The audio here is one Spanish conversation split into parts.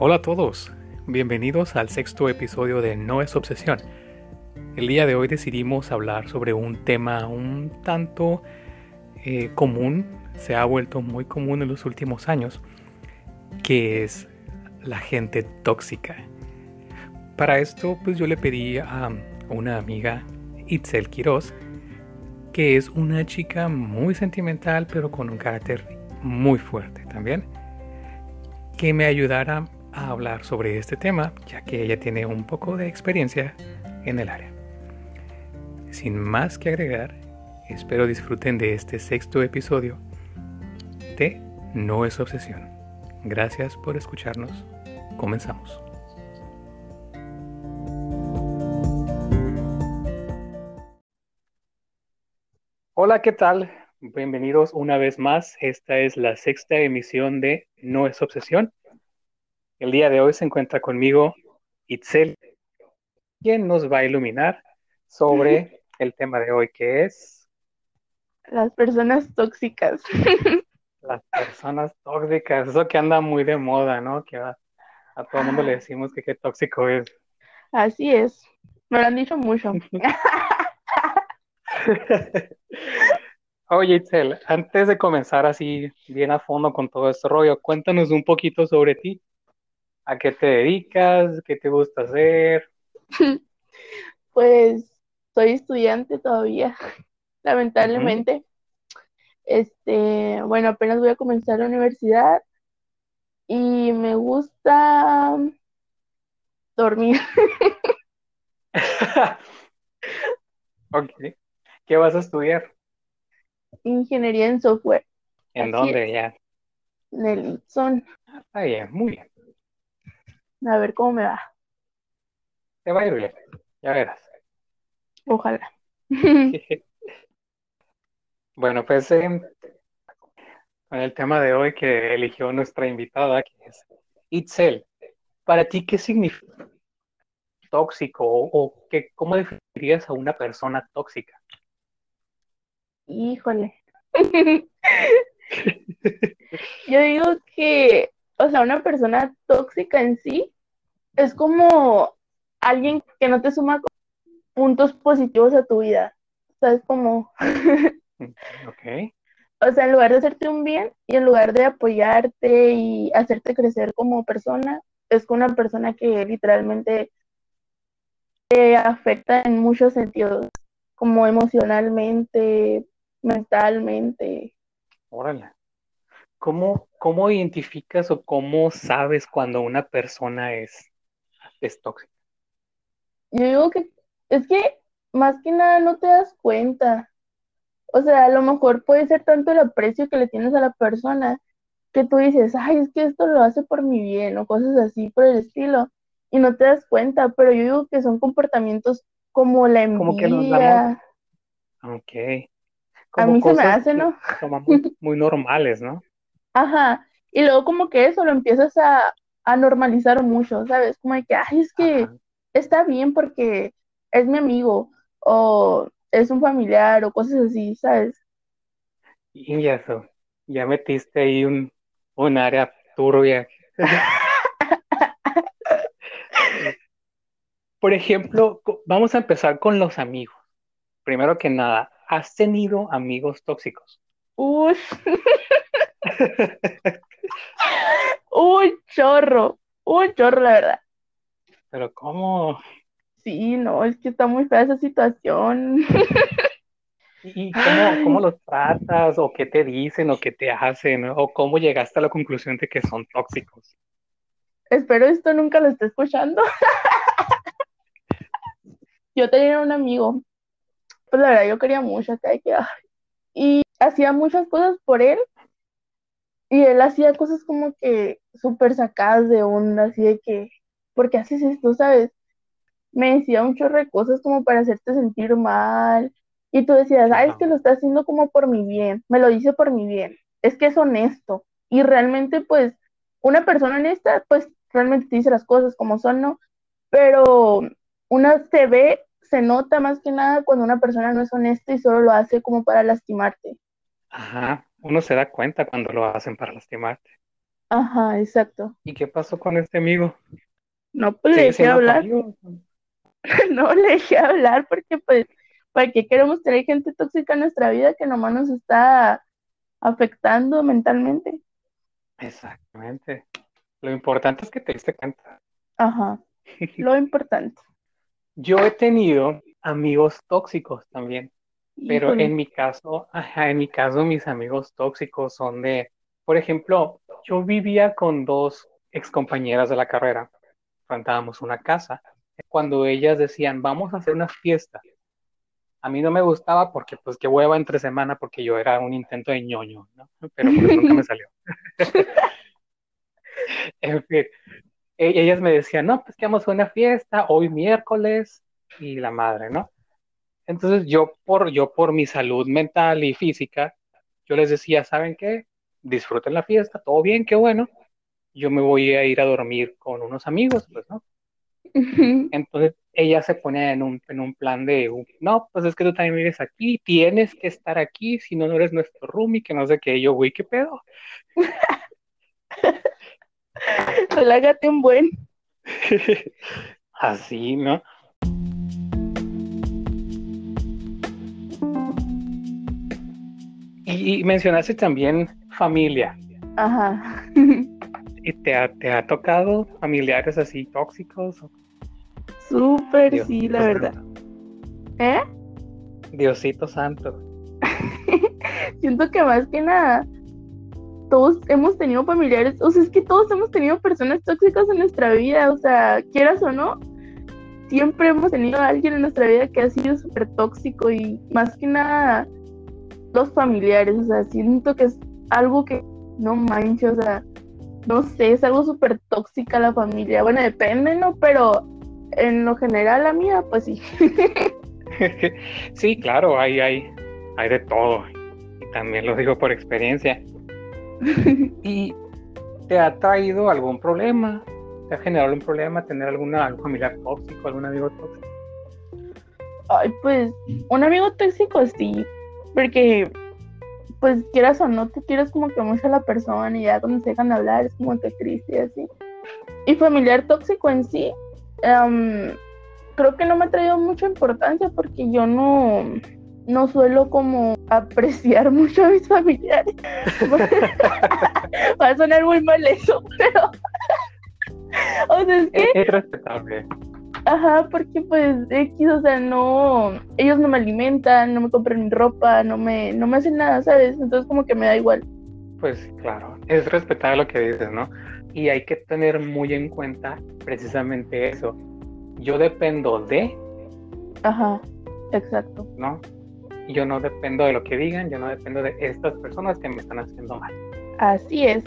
Hola a todos, bienvenidos al sexto episodio de No es Obsesión. El día de hoy decidimos hablar sobre un tema un tanto eh, común, se ha vuelto muy común en los últimos años, que es la gente tóxica. Para esto, pues yo le pedí a una amiga, Itzel Quiroz, que es una chica muy sentimental, pero con un carácter muy fuerte también, que me ayudara a hablar sobre este tema, ya que ella tiene un poco de experiencia en el área. Sin más que agregar, espero disfruten de este sexto episodio de No es obsesión. Gracias por escucharnos. Comenzamos. Hola, ¿qué tal? Bienvenidos una vez más. Esta es la sexta emisión de No es obsesión. El día de hoy se encuentra conmigo Itzel, quien nos va a iluminar sobre el tema de hoy, que es... Las personas tóxicas. Las personas tóxicas, eso que anda muy de moda, ¿no? Que a, todo el mundo le decimos que qué tóxico es. Así es, me lo han dicho mucho. Oye, Itzel, antes de comenzar así bien a fondo con todo este rollo, cuéntanos un poquito sobre ti. ¿A qué te dedicas? ¿Qué te gusta hacer? Pues soy estudiante todavía, lamentablemente. Este, bueno, apenas voy a comenzar la universidad y me gusta dormir. ok. ¿Qué vas a estudiar? Ingeniería en software. ¿En dónde ya? En el. Está bien, muy bien. A ver cómo me va. Te va a ir bien, ya verás. Ojalá. bueno, pues eh, con el tema de hoy que eligió nuestra invitada, que es Itzel, para ti, ¿qué significa tóxico o, qué, cómo definirías a una persona tóxica? Híjole. Yo digo que o sea, una persona tóxica en sí es como alguien que no te suma puntos positivos a tu vida. ¿Sabes? Como... ok. O sea, en lugar de hacerte un bien y en lugar de apoyarte y hacerte crecer como persona, es con una persona que literalmente te afecta en muchos sentidos, como emocionalmente, mentalmente. Órale. ¿Cómo, ¿Cómo identificas o cómo sabes cuando una persona es, es tóxica? Yo digo que es que más que nada no te das cuenta. O sea, a lo mejor puede ser tanto el aprecio que le tienes a la persona que tú dices, ay, es que esto lo hace por mi bien o cosas así por el estilo y no te das cuenta, pero yo digo que son comportamientos como la envidia. Como que nos damos... Ok. a mí se me hace, ¿no? Como muy, muy normales, ¿no? Ajá, y luego como que eso lo empiezas a, normalizar mucho, ¿sabes? Como de que, ay, es que está bien porque es mi amigo o es un familiar o cosas así, ¿sabes? Y ya eso, ya metiste ahí un, un área turbia. Por ejemplo, vamos a empezar con los amigos. Primero que nada, ¿has tenido amigos tóxicos? Uy. un chorro, un chorro, la verdad. Pero ¿cómo? Sí, no, es que está muy fea esa situación. ¿Y cómo, cómo los tratas? ¿O qué te dicen? ¿O qué te hacen? ¿O cómo llegaste a la conclusión de que son tóxicos? Espero esto nunca lo esté escuchando. yo tenía un amigo, pues la verdad yo quería mucho acá que, y hacía muchas cosas por él y él hacía cosas como que súper sacadas de onda, así de que, ¿por qué haces esto, sabes? Me decía un chorro de cosas como para hacerte sentir mal. Y tú decías, ay, es que lo está haciendo como por mi bien, me lo dice por mi bien, es que es honesto. Y realmente, pues, una persona honesta, pues, realmente te dice las cosas como son, ¿no? Pero una se ve, se nota más que nada cuando una persona no es honesta y solo lo hace como para lastimarte. Ajá, uno se da cuenta cuando lo hacen para lastimarte. Ajá, exacto. ¿Y qué pasó con este amigo? No, pues le ¿Sigue dejé hablar. No le dejé hablar porque pues, ¿para qué queremos tener gente tóxica en nuestra vida que nomás nos está afectando mentalmente? Exactamente. Lo importante es que te diste cuenta. Ajá, lo importante. Yo he tenido amigos tóxicos también, pero Híjole. en mi caso, ajá, en mi caso mis amigos tóxicos son de, por ejemplo, yo vivía con dos excompañeras de la carrera, rentábamos una casa, cuando ellas decían, vamos a hacer una fiesta. A mí no me gustaba porque, pues, qué hueva entre semana, porque yo era un intento de ñoño, ¿no? Pero pues nunca me salió. En fin, e- ellas me decían, no, pues que vamos a una fiesta hoy miércoles y la madre, ¿no? Entonces yo por, yo por mi salud mental y física, yo les decía, ¿saben qué? Disfruten la fiesta, todo bien, qué bueno. Yo me voy a ir a dormir con unos amigos, pues, ¿no? Entonces ella se pone en un, en un plan de, no, pues es que tú también vives aquí, tienes que estar aquí, si no, no eres nuestro roomie, que no sé qué, yo, güey, qué pedo. Relágate un buen. Así, ¿no? Y, y mencionaste también familia. Ajá. ¿Y te ha, te ha tocado familiares así tóxicos? Súper, Dios- sí, la Dios verdad. santo. ¿Eh? Diosito santo. Siento que más que nada, todos hemos tenido familiares, o sea, es que todos hemos tenido personas tóxicas en nuestra vida, o sea, quieras o no, siempre hemos tenido a alguien en nuestra vida que ha sido súper tóxico y más que nada los familiares, o sea, siento que es algo que no manches, o sea, no sé, es algo súper tóxica la familia, bueno, depende, ¿no? Pero en lo general la mía, pues sí. Sí, claro, hay, hay, hay de todo. Y también lo digo por experiencia. ¿Y te ha traído algún problema? ¿Te ha generado algún problema tener alguna, algún familiar tóxico, algún amigo tóxico? Ay, pues, un amigo tóxico sí, porque, pues, quieras o no, te quieres como que mucho a la persona y ya cuando se dejan de hablar es como que triste y así. Y familiar tóxico en sí, em, creo que no me ha traído mucha importancia porque yo no, no suelo como apreciar mucho a mis familiares. Va a sonar muy mal eso, pero... O sea, es que Es, es respetable. Ajá, porque pues X, o sea, no, ellos no me alimentan, no me compran mi ropa, no me, no me hacen nada, ¿sabes? Entonces como que me da igual. Pues claro, es respetable lo que dices, ¿no? Y hay que tener muy en cuenta precisamente eso. Yo dependo de, Ajá, exacto. ¿no? Yo no dependo de lo que digan, yo no dependo de estas personas que me están haciendo mal. Así es.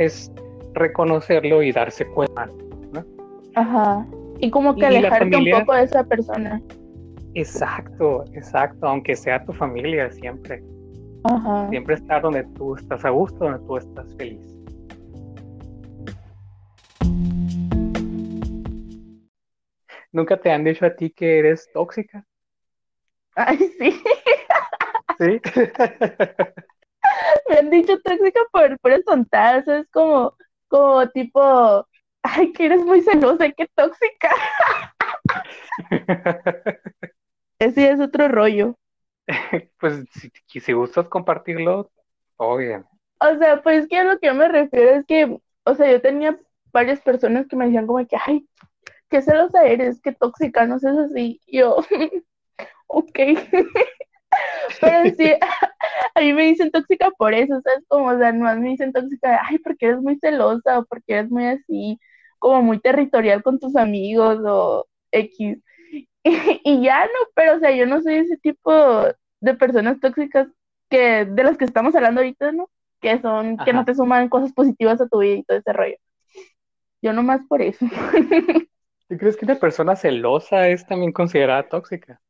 Es reconocerlo y darse cuenta. Ajá. Y como que Y alejarte familia- un poco de esa persona. Exacto, exacto, aunque sea tu familia, siempre. Ajá. Siempre estar donde tú estás a gusto, donde tú estás feliz. ¿Nunca te han dicho a ti que eres tóxica? Ay, sí. ¿Sí? Me han dicho tóxica por puras tontadas, es como, como tipo, ay, que eres muy celosa, qué tóxica. Ese es otro rollo. Pues si, si gustas compartirlo, bien. O sea, pues que a lo que yo me refiero es que, o sea, yo tenía varias personas que me decían como que, ay, qué celosa eres, qué tóxica, no seas así. Y yo, ok. Pero sí, a mí me dicen tóxica por eso, ¿sabes? Como, o sea, no me dicen tóxica de, ay, porque eres muy celosa o porque eres muy así, como muy territorial con tus amigos o X. Y, y ya no, pero, o sea, yo no soy ese tipo de personas tóxicas que, de las que estamos hablando ahorita, ¿no? Que son, que no te suman cosas positivas a tu vida y todo ese rollo. Yo nomás por eso. ¿Tú crees que una persona celosa es también considerada tóxica?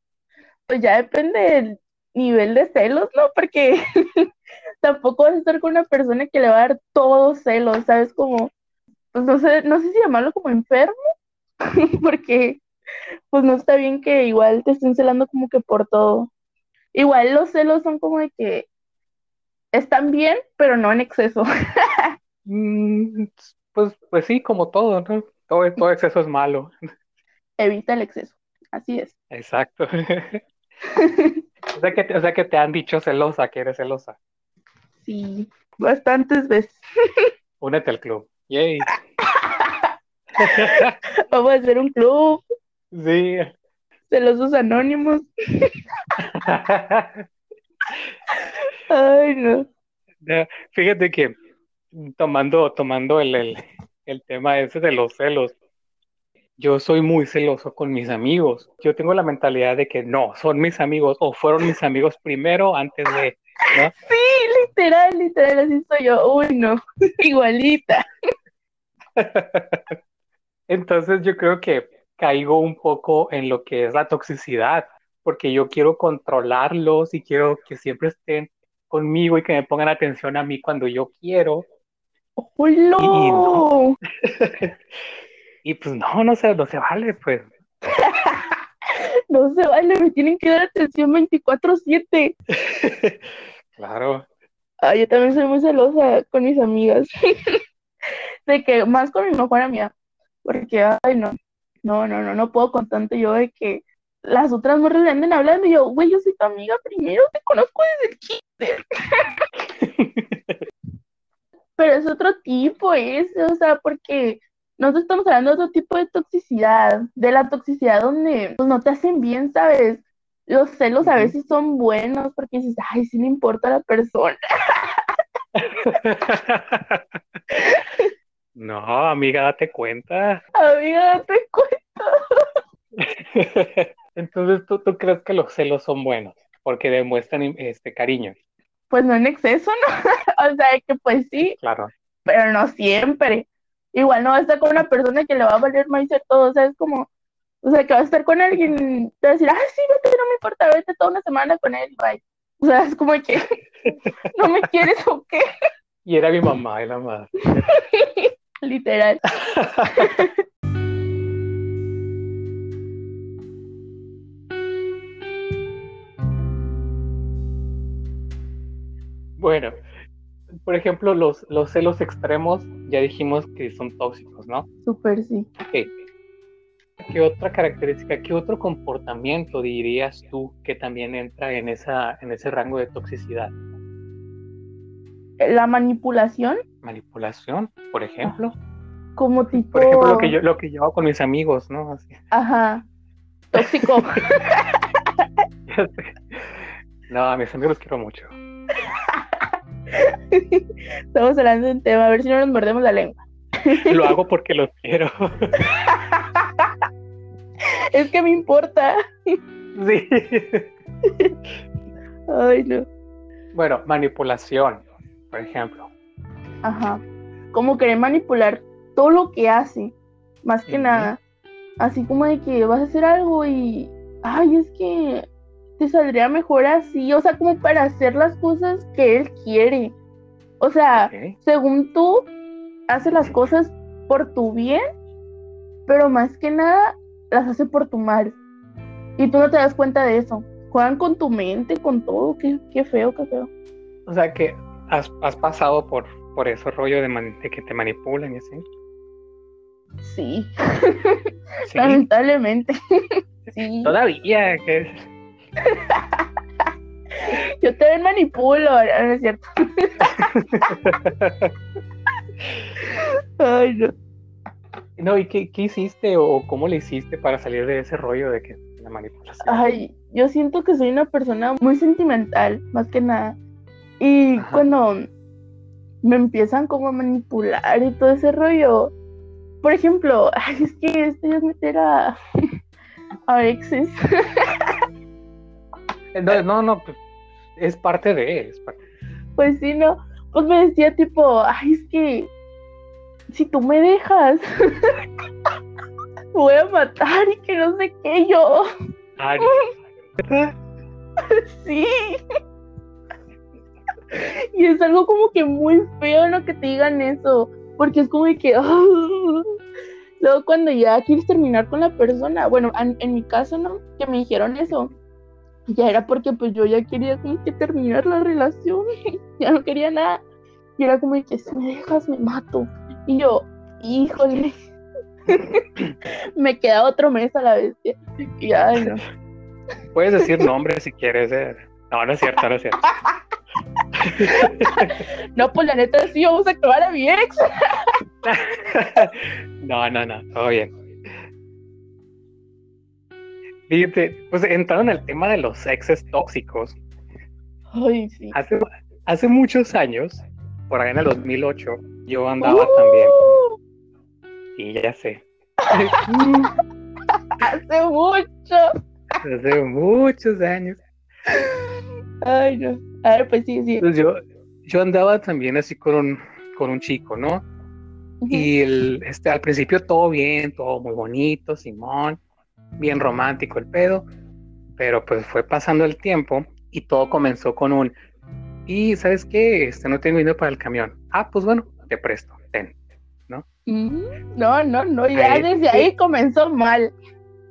Pues ya depende del nivel de celos, ¿no? Porque tampoco vas a estar con una persona que le va a dar todo celos, ¿sabes? Como, pues no sé, no sé si llamarlo como enfermo, porque pues no está bien que igual te estén celando como que por todo. Igual los celos son como de que están bien, pero no en exceso. Mm, pues, pues sí, como todo, ¿no? Todo, todo exceso es malo. Evita el exceso. Así es. Exacto. O sea que, o sea que te han dicho celosa, que eres celosa. Sí, bastantes veces. Únete al club. Yay. Vamos a hacer un club. Sí. Celosos anónimos. Ay, no. Fíjate que tomando, tomando el, el, el tema ese de los celos, yo soy muy celoso con mis amigos. Yo tengo la mentalidad de que no, son mis amigos o fueron mis amigos primero antes de, ¿no? Sí, literal, literal, así soy yo. Uy, no, igualita. Entonces yo creo que caigo un poco en lo que es la toxicidad, porque yo quiero controlarlos y quiero que siempre estén conmigo y que me pongan atención a mí cuando yo quiero. ¡Hola! Y no. Y pues no, no se, no se vale, pues. No se vale, me tienen que dar atención 24/7. claro. Ah, yo también soy muy celosa con mis amigas. de que más con mi mejor amiga. Porque, ay, no, no, no, no, no puedo con tanto yo de que las otras morras le anden hablando y yo, güey, yo soy tu amiga primero, te conozco desde el kinder. Pero es otro tipo ese, o sea, porque nosotros estamos hablando de otro tipo de toxicidad, de la toxicidad donde pues, no te hacen bien, ¿sabes? Los celos a veces son buenos porque dices, ay, sí le importa a la persona. No, amiga, date cuenta. Amiga, date cuenta. Entonces, ¿tú, ¿tú crees que los celos son buenos? Porque demuestran este cariño. Pues no en exceso, ¿no? o sea, que pues sí. Claro. Pero no siempre igual no va a estar con una persona que le va a valer más ser todo, o sea, es como, o sea, que va a estar con alguien, te va a decir, ah, sí, vete, no me importa, vete toda una semana con él, bye. O sea, es como que, ¿no me quieres o qué? Y era mi mamá y la madre. Literal. Bueno, por ejemplo, los, los celos extremos, ya dijimos que son tóxicos, ¿no? Súper, sí. ¿Qué otra característica, qué otro comportamiento dirías tú que también entra en, esa, en ese rango de toxicidad? La manipulación. Manipulación, por ejemplo. Como tipo. Por ejemplo, lo que yo, lo que yo hago con mis amigos, ¿no? Ajá. Tóxico. no, a mis amigos los quiero mucho. Estamos hablando de un tema, a ver si no nos mordemos la lengua. Lo hago porque los quiero. es que me importa. Sí. Ay, no. Bueno, manipulación, por ejemplo. Ajá. Como querer manipular todo lo que hace, más que nada. Así como de que vas a hacer algo y, ay, es que te saldría mejor así, o sea, como para hacer las cosas que él quiere. O sea, según tú, hace las cosas por tu bien, pero más que nada las hace por tu mal. Y tú no te das cuenta de eso. Juegan con tu mente, con todo. Qué, qué feo, qué feo. O sea, que has, pasado por, por ese rollo de, que te manipulan y así. Sí. Lamentablemente. sí. Todavía. Que... Yo te manipulo, no es cierto. Ay, no. No, ¿y qué, hiciste o cómo le hiciste para salir de ese rollo de que la manipulación? Ay, yo siento que soy una persona muy sentimental, más que nada. Y cuando me empiezan como a manipular y todo ese rollo, por ejemplo, ay, es que esto es meter a, a exes. No, no, no, pues, es parte de, es Pues sí, no, pues me decía tipo, ay, es que si tú me dejas, voy a matar y que no sé qué yo. Ay, sí. Y es algo como que muy feo lo que te digan eso, porque es como de que, luego cuando ya quieres terminar con la persona, bueno, en mi caso, ¿no? Que me dijeron eso ya era porque pues yo ya quería como que terminar la relación, ya no quería nada. Y era como que si me dejas me mato. Y yo, híjole. me queda otro mes a la bestia. Y ay, no. Puedes decir nombre si quieres. Eh. No, no es cierto, no es cierto. no, pues la neta sí vamos a acabar a mi ex. no, no, no, todo bien. Fíjate, pues entrando en el tema de los exes tóxicos. Ay, sí. Hace, hace muchos años, por ahí en el 2008, yo andaba también. Y ya sé. hace mucho. Hace muchos años. Ay, no. A ver, pues sí, sí. Pues yo, yo andaba también así con un, con un chico, ¿no? Y el, este, al principio todo bien, todo muy bonito, Simón, bien romántico el pedo, pero pues fue pasando el tiempo y todo comenzó con un, y sabes qué, este, no tengo dinero para el camión. Ah, pues bueno, te presto, ten, ¿no? No, no, no, ya desde ahí comenzó mal.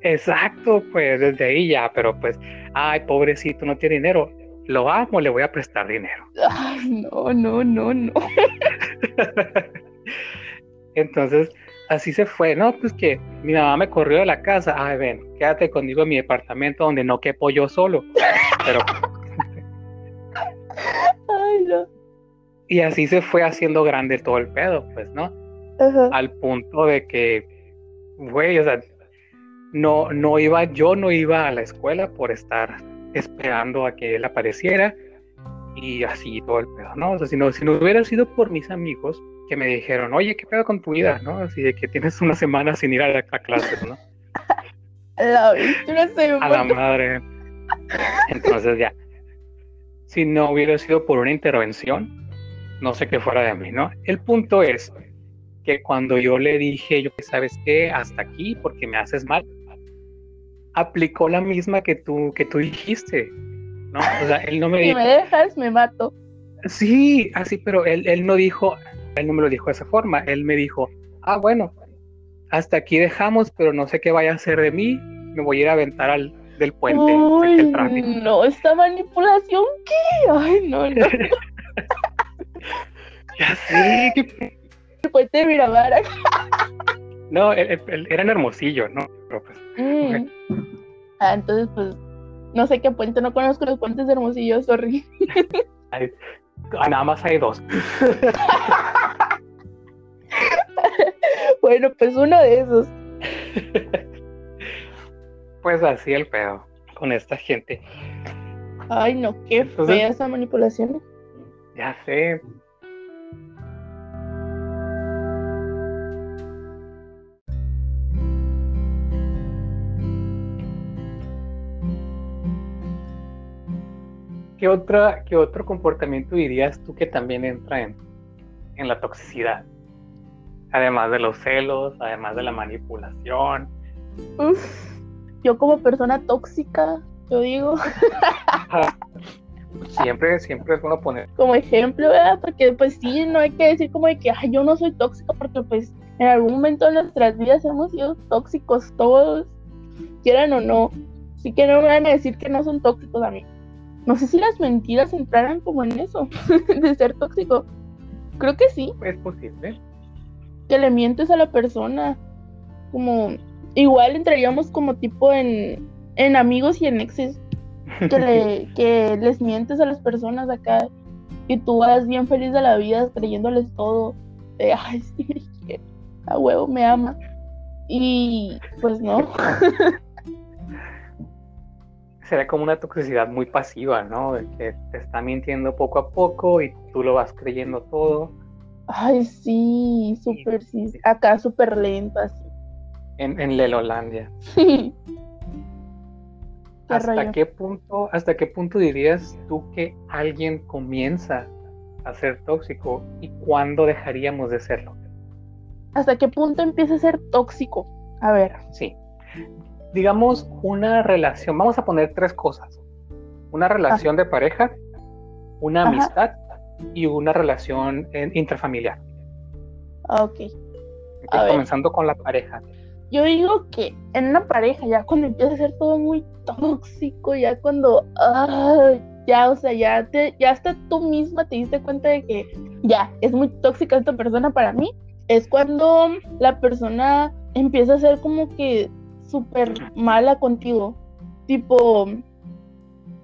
Exacto, pues desde ahí ya, pero pues, ay, pobrecito, no tiene dinero. Lo amo, le voy a prestar dinero. Ay, no, no, no, no. Entonces, así se fue, ¿no? Pues que mi mamá me corrió de la casa. Ay, ven, quédate conmigo en mi departamento donde no quepo yo solo. Pero. Ay, no. Y así se fue haciendo grande todo el pedo, pues, ¿no? Al punto de que, güey, o sea, no, no iba, yo no iba a la escuela por estar esperando a que él apareciera y así todo el pedo, ¿no? O sea, si no, si no hubiera sido por mis amigos que me dijeron, oye, ¿qué pedo con tu vida, no? Así de que tienes una semana sin ir a la clase, ¿no? La, a la madre. Entonces ya, si no hubiera sido por una intervención, no sé qué fuera de mí, ¿no? El punto es que cuando yo le dije, yo sabes qué, hasta aquí, porque me haces mal, aplicó la misma que tú, que tú dijiste, ¿no? O sea, él no me dijo... Si me dejas, me mato. Sí, así, pero él, él no dijo, él no me lo dijo de esa forma, él me dijo, ah, bueno, hasta aquí dejamos, pero no sé qué vaya a hacer de mí, me voy a ir a aventar al del puente. no, esta manipulación, ¿qué? Ay, no, no. ya sé, ¿qué? El puente de Miramar. no, él, era en Hermosillo, ¿no? Pero pues, mm. Ah, entonces, pues, no sé qué puente, no conozco los puentes de Hermosillo, sorry. Ah, nada más hay dos. bueno, pues uno de esos. Pues así el pedo con esta gente. Ay, no, qué fea esa manipulación. Ya sé, ¿qué, otra, ¿qué otro comportamiento dirías tú que también entra en, en la toxicidad? Además de los celos, además de la manipulación. yo como persona tóxica, yo digo. siempre, siempre es bueno poner. Como ejemplo, ¿verdad? Porque pues sí, no hay que decir como de que yo no soy tóxica, porque pues en algún momento de nuestras vidas hemos sido tóxicos todos, quieran o no. Así que no me van a decir que no son tóxicos a mí no sé si las mentiras entraran como en eso, de ser tóxico. Creo que sí. Es posible. Que le mientes a la persona. Como, igual entraríamos como tipo en, en amigos y en exes. Que, le, que les mientes a las personas acá. Que tú vas bien feliz de la vida creyéndoles todo. De, ay, sí, a huevo me ama. Y pues no. sería como una toxicidad muy pasiva, ¿no? De que te está mintiendo poco a poco y tú lo vas creyendo todo. Ay, sí, súper, sí. Acá súper lento, así. En, en Lelolandia. Sí. ¿Hasta qué punto, hasta qué punto dirías tú que alguien comienza a ser tóxico y cuándo dejaríamos de serlo? ¿Hasta qué punto empieza a ser tóxico? A ver. Sí digamos, una relación, vamos a poner tres cosas. Una relación de pareja, una amistad y una relación intrafamiliar. Ok. comenzando con la pareja. Yo digo que en una pareja, ya cuando empieza a ser todo muy tóxico, ya cuando ya ya, o sea, ya, te, ya hasta tú misma te diste cuenta de que ya, es muy tóxica esta persona para mí, es cuando la persona empieza a ser como que súper mala contigo. Tipo,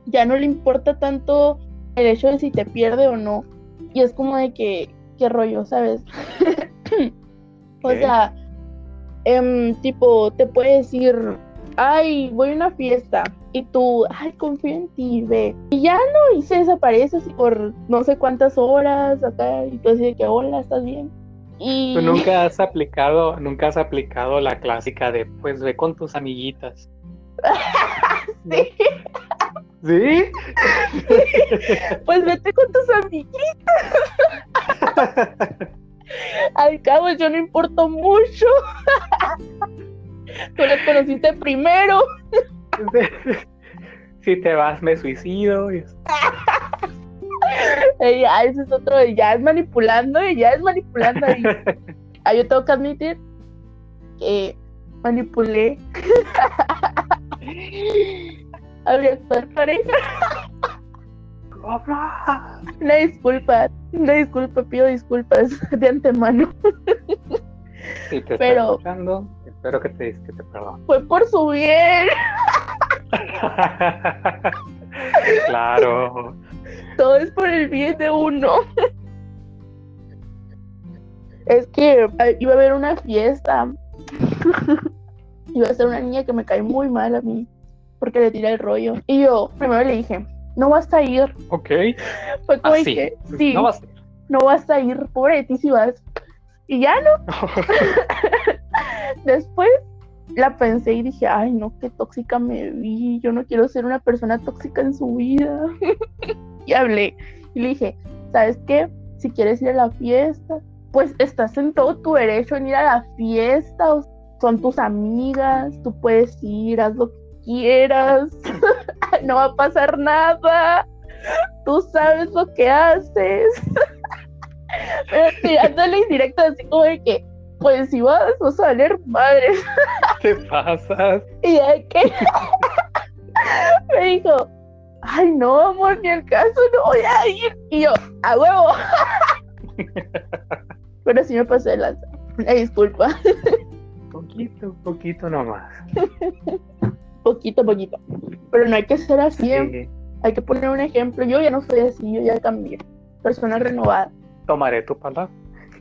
ya no le importa tanto el hecho de si te pierde o no. Y es como de que, qué rollo, ¿sabes? o sea, em, tipo, te puede decir, ay, voy a una fiesta. Y tú, ay, confío en ti, ve. Y ya no, y se desaparece así por no sé cuántas horas acá. Y tú así de que, hola, ¿estás bien? Y... Tú nunca has aplicado, nunca has aplicado la clásica de, pues, ve con tus amiguitas. sí. ¿Sí? Pues vete con tus amiguitas. Al cabo, yo no importo mucho. Tú las conociste primero. Si te vas, me suicido. Ya, ese es otro, ya es manipulando, ya es manipulando. ahí. Ah, yo tengo que admitir que manipulé a mi actual pareja. Una disculpa, una disculpa, pido disculpas de antemano. Si te Pero- escuchando, espero que te, que te perdone. Fue por su bien. claro. Todo es por el bien de uno. Es que eh, iba a haber una fiesta. iba a ser una niña que me cae muy mal a mí. Porque le tiré el rollo. Y yo primero le dije, no vas a ir. Ok. Fue como Así. que, sí, No vas no vas a ir. Pobre de ti si vas. Y ya no. Después la pensé y dije, ay, no, qué tóxica me vi. Yo no quiero ser una persona tóxica en su vida. y hablé. Y le dije, ¿sabes qué? Si quieres ir a la fiesta, pues estás en todo tu derecho en ir a la fiesta. o- Son tus amigas, tú puedes ir, haz lo que quieras. no va a pasar nada. Tú sabes lo que haces. Pero tirándole indirecto así como de que, pues si vas, vas a valer madre. te pasas. Y de que me dijo, ay no, amor, ni el caso, no voy a ir. Y yo, a huevo. Pero sí me pasé de lanza. Una disculpa. Poquito, poquito nomás. Poquito, poquito. Pero no hay que ser así. ¿eh? Sí. Hay que poner un ejemplo. Yo ya no soy así, yo ya cambié. Persona renovada. Tomaré tu palabra.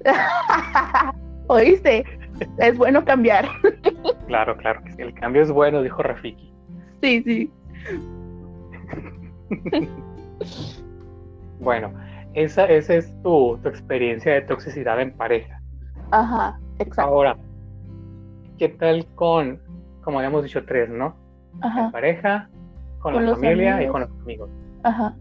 ¿Oíste? Es bueno cambiar. Claro, claro. que sí. El cambio es bueno, dijo Rafiki. Sí, sí. Bueno, esa, esa es tu, tu experiencia de toxicidad en pareja. Ajá, exacto. Ahora, ¿qué tal con, como habíamos dicho, tres, ¿no? En Ajá, pareja, con, Con la familia y con los amigos. ajá.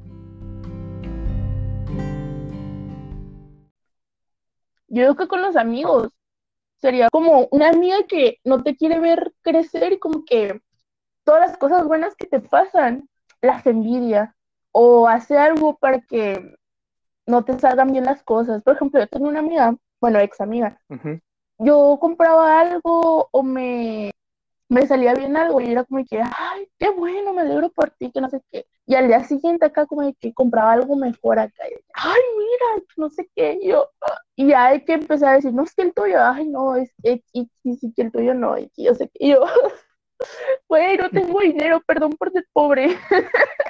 Yo creo que con los amigos sería como una amiga que no te quiere ver crecer y como que todas las cosas buenas que te pasan las envidia o hace algo para que no te salgan bien las cosas. Por ejemplo, yo tengo una amiga, bueno, ex amiga, yo compraba algo o me, me salía bien algo y era como que, ay, qué bueno, me alegro por ti, que no sé qué. Y al día siguiente acá como que compraba algo mejor acá. ay, mira, no sé qué, yo. Y ya hay que empezar a decir, no es que el tuyo, ay, no, es que y, que el tuyo no, que yo sé que yo, güey, no tengo dinero, perdón por ser pobre.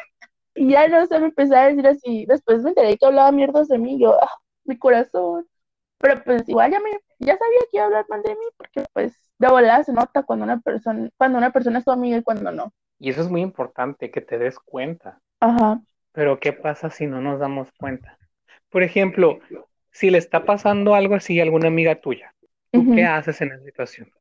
Y ya no sé, me empecé a decir así. Después me enteré que hablaba mierdas de mí, yo, ah, mi corazón. Pero pues igual ya me, ya sabía que iba a hablar mal de mí, porque pues de volada se nota cuando una persona, cuando una persona es tu amiga y cuando no. Y eso es muy importante, que te des cuenta. Ajá, Pero ¿qué pasa si no nos damos cuenta? Por ejemplo, si le está pasando algo así a alguna amiga tuya, ¿tú ujú. qué haces en esa situación?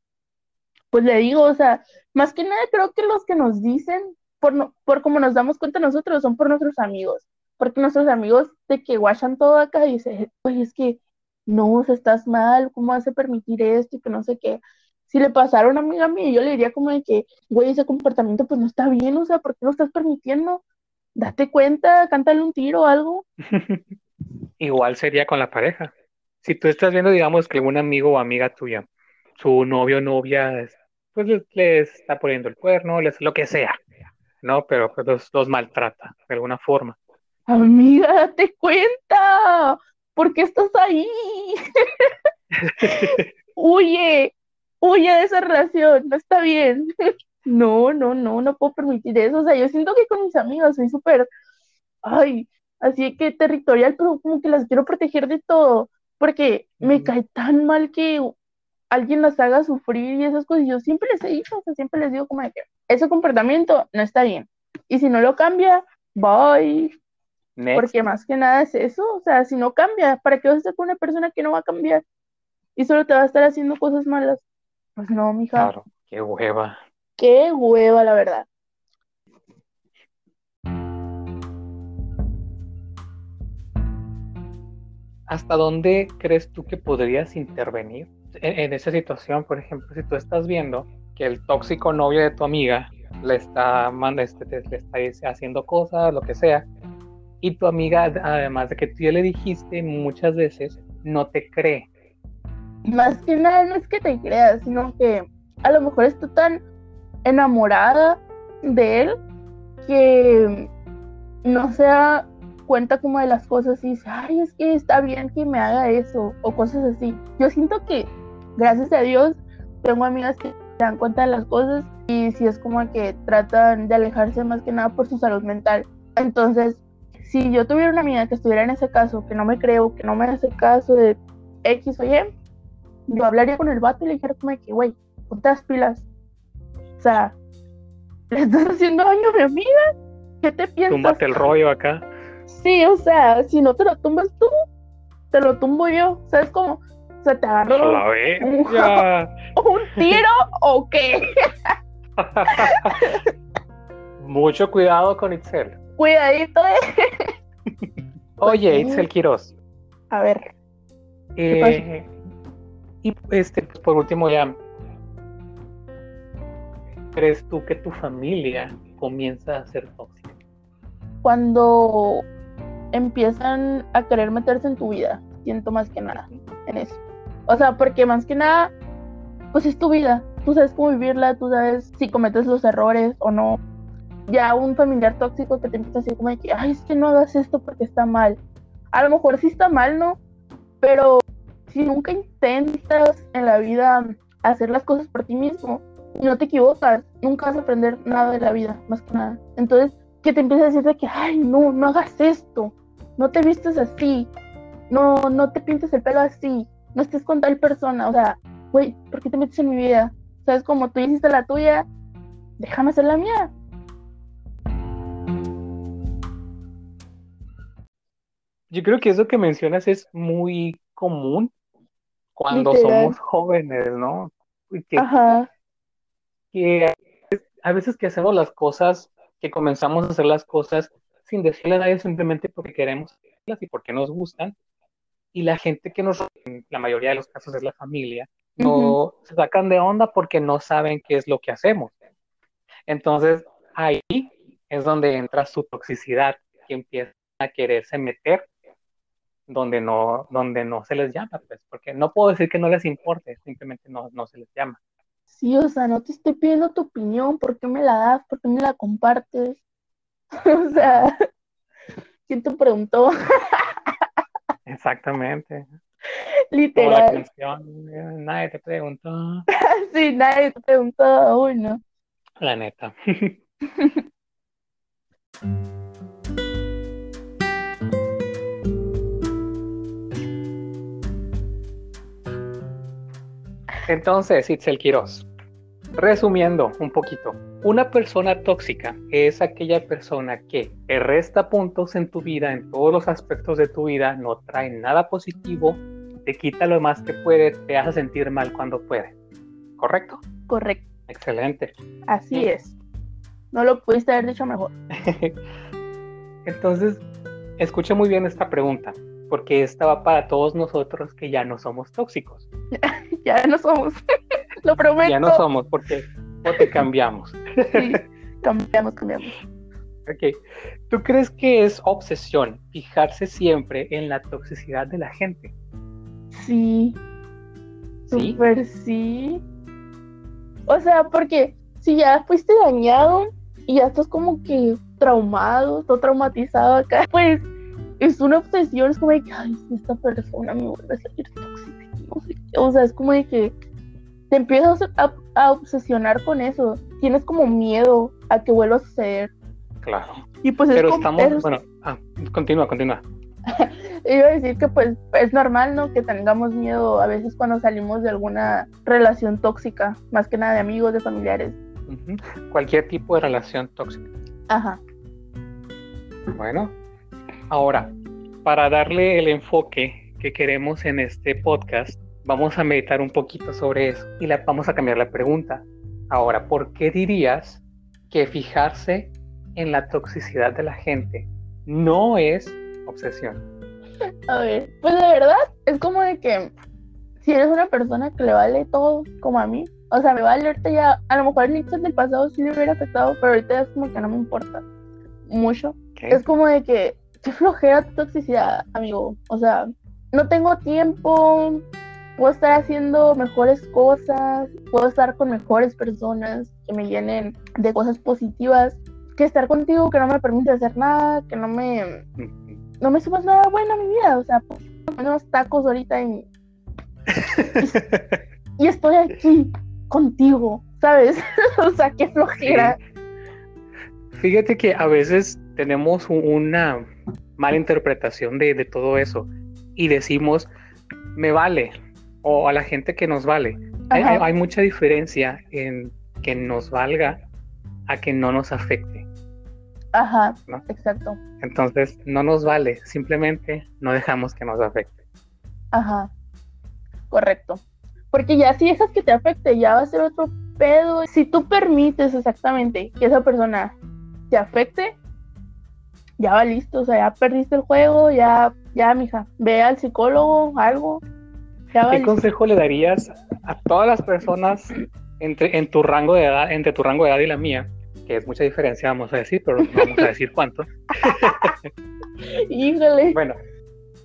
Pues le digo, o sea, más que nada creo que los que nos dicen, por, no, por como nos damos cuenta nosotros, son por nuestros amigos. Porque nuestros amigos de que guachan todo acá y dicen, oye, es que no, o sea, estás mal, ¿cómo vas a permitir esto? Y que no sé qué. Si le pasara a una amiga mía, yo le diría como de que, güey, ese comportamiento pues no está bien, o sea, ¿por qué lo estás permitiendo? Date cuenta, cántale un tiro o algo. Igual sería con la pareja. Si tú estás viendo, digamos, que algún amigo o amiga tuya, su novio o novia, es- pues les, les está poniendo el cuerno, les, lo que sea, ¿no? Pero pues los, los maltrata de alguna forma. amiga, date cuenta, ¿por qué estás ahí? huye, huye de esa relación, no está bien. no, no, no, no puedo permitir eso. O sea, yo siento que con mis amigas soy súper, ay, así que territorial, pero como que las quiero proteger de todo, porque me cae tan mal que alguien las haga sufrir y esas cosas. Yo siempre les he dicho, o sea, siempre les digo como de que ese comportamiento no está bien. Y si no lo cambia, bye. Porque más que nada es eso, o sea, si no cambia, ¿para qué vas a estar con una persona que no va a cambiar? Y solo te va a estar haciendo cosas malas. Pues no, mija. Claro, qué hueva. Qué hueva, la verdad. ¿Hasta dónde crees tú que podrías intervenir en, esa situación? Por ejemplo, si tú estás viendo que el tóxico novio de tu amiga le está, este, le está haciendo cosas, lo que sea, y tu amiga, además de que tú ya le dijiste muchas veces, no te cree. Más que nada no es que te creas, sino que a lo mejor está tan enamorada de él que no se da cuenta como de las cosas y dice, ay, es que está bien que me haga eso o cosas así. Yo siento que, gracias a Dios, tengo amigas que se dan cuenta de las cosas y si es como que tratan de alejarse más que nada por su salud mental. Entonces, si yo tuviera una amiga que estuviera en ese caso, que no me creo, que no me hace caso de X o Y, yo hablaría con el vato y le dijera como que, güey, ponte las pilas. O sea, ¿le estás haciendo daño a mi amiga? ¿Qué te piensas? Túmbate el rollo acá. Sí, o sea, si no te lo tumbas tú, te lo tumbo yo. ¿Sabes cómo? O sea, te agarro la un, un tiro o qué. Mucho cuidado con Itzel. Cuidadito, eh. Oye, Itzel Quiroz. A ver. Eh, y este, pues, por último ya, ¿crees tú que tu familia comienza a ser tóxica? Cuando empiezan a querer meterse en tu vida, siento más que nada en eso. O sea, porque más que nada, pues es tu vida. Tú sabes cómo vivirla, tú sabes si cometes los errores o no. Ya un familiar tóxico que te empieza a decir como que, ay, es que no hagas esto porque está mal. A lo mejor sí está mal, ¿no? Pero si nunca intentas en la vida hacer las cosas por ti mismo, no te equivocas, nunca vas a aprender nada de la vida, más que nada. Entonces, que te empiece a decir de que, ay, no, no hagas esto, no te vistes así, no, no te pintes el pelo así, no estés con tal persona, o sea, güey, ¿por qué te metes en mi vida? ¿Sabes como tú hiciste la tuya? Déjame hacer la mía. Yo creo que eso que mencionas es muy común cuando somos jóvenes, ¿no? Que, Ajá. que a veces que hacemos las cosas, que comenzamos a hacer las cosas sin decirle a nadie simplemente porque queremos hacerlas y porque nos gustan. Y la gente que nos, en la mayoría de los casos es la familia, no se sacan de onda porque no saben qué es lo que hacemos. Entonces, ahí es donde entra su toxicidad, que empieza a quererse meter donde no, donde no se les llama, pues, porque no puedo decir que no les importe, simplemente no, no se les llama. Sí, o sea, no te estoy pidiendo tu opinión, ¿por qué me la das? ¿Por qué me la compartes? o sea, ¿quién te preguntó? Exactamente. Literal. nadie te preguntó. sí, nadie te preguntó, uy, no. La neta. Entonces, Itzel Quiroz, resumiendo un poquito, una persona tóxica es aquella persona que te resta puntos en tu vida, en todos los aspectos de tu vida, no trae nada positivo, te quita lo más que puede, te hace sentir mal cuando puede. ¿Correcto? Correcto. Excelente. Así es. No lo pudiste haber dicho mejor. Entonces, escucha muy bien esta pregunta porque esta va para todos nosotros que ya no somos tóxicos. ya no somos, lo prometo. Ya no somos, porque te cambiamos. sí, cambiamos, cambiamos. Ok, ¿tú crees que es obsesión fijarse siempre en la toxicidad de la gente? Sí. ¿Sí? O sea, porque si ya fuiste dañado y ya estás como que traumado, todo traumatizado acá. Pues es una obsesión, es como de que, ay, esta persona me vuelve a salir O sea, es como de que te empiezas a, a obsesionar con eso. Tienes como miedo a que vuelva a suceder. Claro. Y pues es como- estamos, es- bueno, ah, continúa, continúa. Iba a decir que pues es normal, ¿no? Que tengamos miedo a veces cuando salimos de alguna relación tóxica, más que nada de amigos, de familiares. Cualquier tipo de relación tóxica. Ajá. Bueno, ahora, para darle el enfoque que queremos en este podcast, vamos a meditar un poquito sobre eso y la, vamos a cambiar la pregunta. Ahora, ¿por qué dirías que fijarse en la toxicidad de la gente no es obsesión? A ver, pues la verdad es como de que si eres una persona que le vale todo, como a mí, o sea, me vale ahorita ya, a lo mejor el Nixon del pasado sí me hubiera afectado, pero ahorita es como que no me importa mucho. Es como de que, qué flojera tu toxicidad, amigo. O sea, no tengo tiempo, puedo estar haciendo mejores cosas, puedo estar con mejores personas que me llenen de cosas positivas, que estar contigo que no me permite hacer nada, que no me, no me sumas nada bueno a mi vida. O sea, pues, unos tacos ahorita y, y estoy aquí contigo, ¿sabes? o sea, qué flojera. Fíjate que a veces tenemos un- una mala interpretación de, de todo eso y decimos, me vale, o a la gente que nos vale. Hay, mucha diferencia en que nos valga a que no nos afecte. Ajá, ¿No? exacto. Entonces, no nos vale, simplemente no dejamos que nos afecte. Ajá, correcto. Porque ya si dejas que te afecte, ya va a ser otro pedo. Si tú permites exactamente que esa persona te afecte, ya va listo. O sea, ya perdiste el juego, ya, ya, mija, ve al psicólogo, algo. ¿Qué consejo le darías a todas las personas entre, en tu rango de edad, entre tu rango de edad y la mía? Que es mucha diferencia, vamos a decir, pero no vamos a decir cuánto. Híjole. Bueno,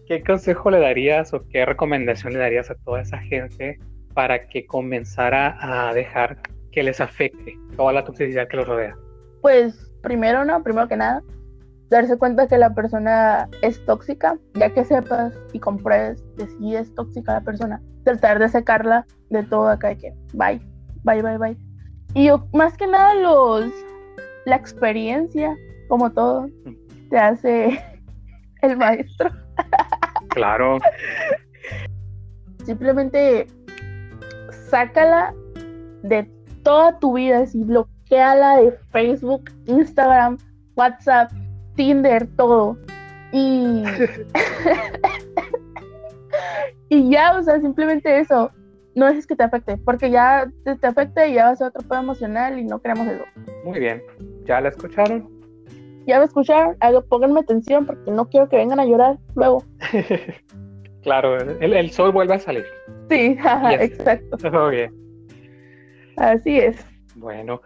¿qué consejo le darías o qué recomendación le darías a toda esa gente para que comenzara a dejar que les afecte toda la toxicidad que los rodea? Pues primero, ¿no? Primero que nada, darse cuenta que la persona es tóxica, ya que sepas y compruebes que sí es tóxica la persona, tratar de sacarla de todo acá de que bye, bye, bye, bye. Y yo, más que nada los, la experiencia, como todo, te hace el maestro. Claro, Simplemente sácala de toda tu vida, así bloqueala de Facebook, Instagram, WhatsApp, Tinder, todo. Y. y ya, o sea, simplemente eso. No dejes que te afecte, porque ya te, te afecta y ya va a otro pedo emocional y no queremos eso. muy bien. ¿Ya la escucharon? Ya me escucharon, pónganme atención porque no quiero que vengan a llorar luego. claro, el, el sol vuelve a salir. Sí, jaja, Yes. exacto. Todo bien. Así es. Bueno,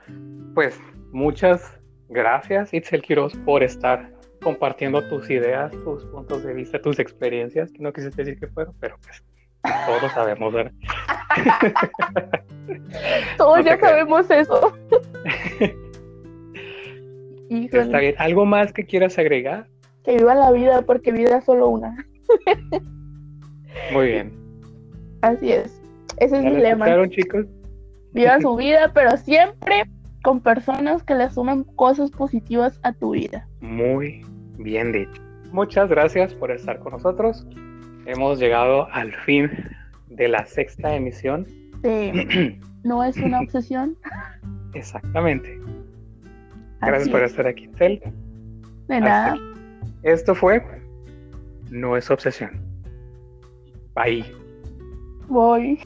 pues muchas gracias, Itzel Quiroz, por estar compartiendo tus ideas, tus puntos de vista, tus experiencias, que no quisiste decir que fueron, pero pues todos sabemos, ¿verdad? Todos No ya sabemos eso. Está bien. ¿Algo más que quieras agregar? que viva la vida porque vida es solo una. Muy bien. Así es. Ese es ¿Ya mi lema. chicos? Viva su vida, pero siempre con personas que le sumen cosas positivas a tu vida. Muy bien dicho. Muchas gracias por estar con nosotros. Hemos llegado al fin de la sexta emisión. Sí, no es una obsesión. Exactamente. Gracias Así por es. estar aquí, Tel. De nada. Esto fue No es obsesión. Bye. Voy.